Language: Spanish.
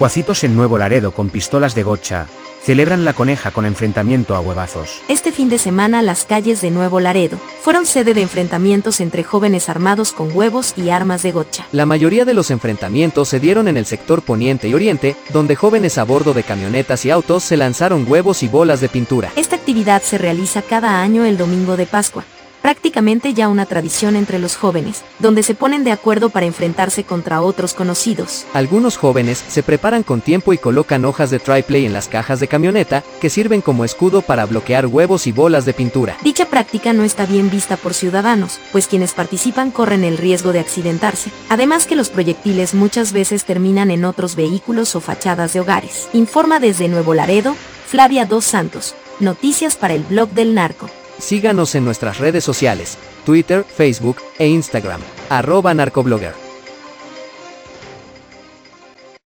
Cuacitos en Nuevo Laredo con pistolas de gocha, celebran la coneja con enfrentamiento a huevazos. Este fin de semana las calles de Nuevo Laredo fueron sede de enfrentamientos entre jóvenes armados con huevos y armas de gocha. La mayoría de los enfrentamientos se dieron en el sector poniente y oriente, donde jóvenes a bordo de camionetas y autos se lanzaron huevos y bolas de pintura. Esta actividad se realiza cada año el domingo de Pascua prácticamente ya una tradición entre los jóvenes, donde se ponen de acuerdo para enfrentarse contra otros conocidos. Algunos jóvenes se preparan con tiempo y colocan hojas de triplay en las cajas de camioneta, que sirven como escudo para bloquear huevos y bolas de pintura. Dicha práctica no está bien vista por ciudadanos, pues quienes participan corren el riesgo de accidentarse. Además que los proyectiles muchas veces terminan en otros vehículos o fachadas de hogares. Informa desde Nuevo Laredo, Flavia Dos Santos. Noticias para el blog del narco. Síganos en nuestras redes sociales, Twitter, Facebook e Instagram, arroba narcoblogger.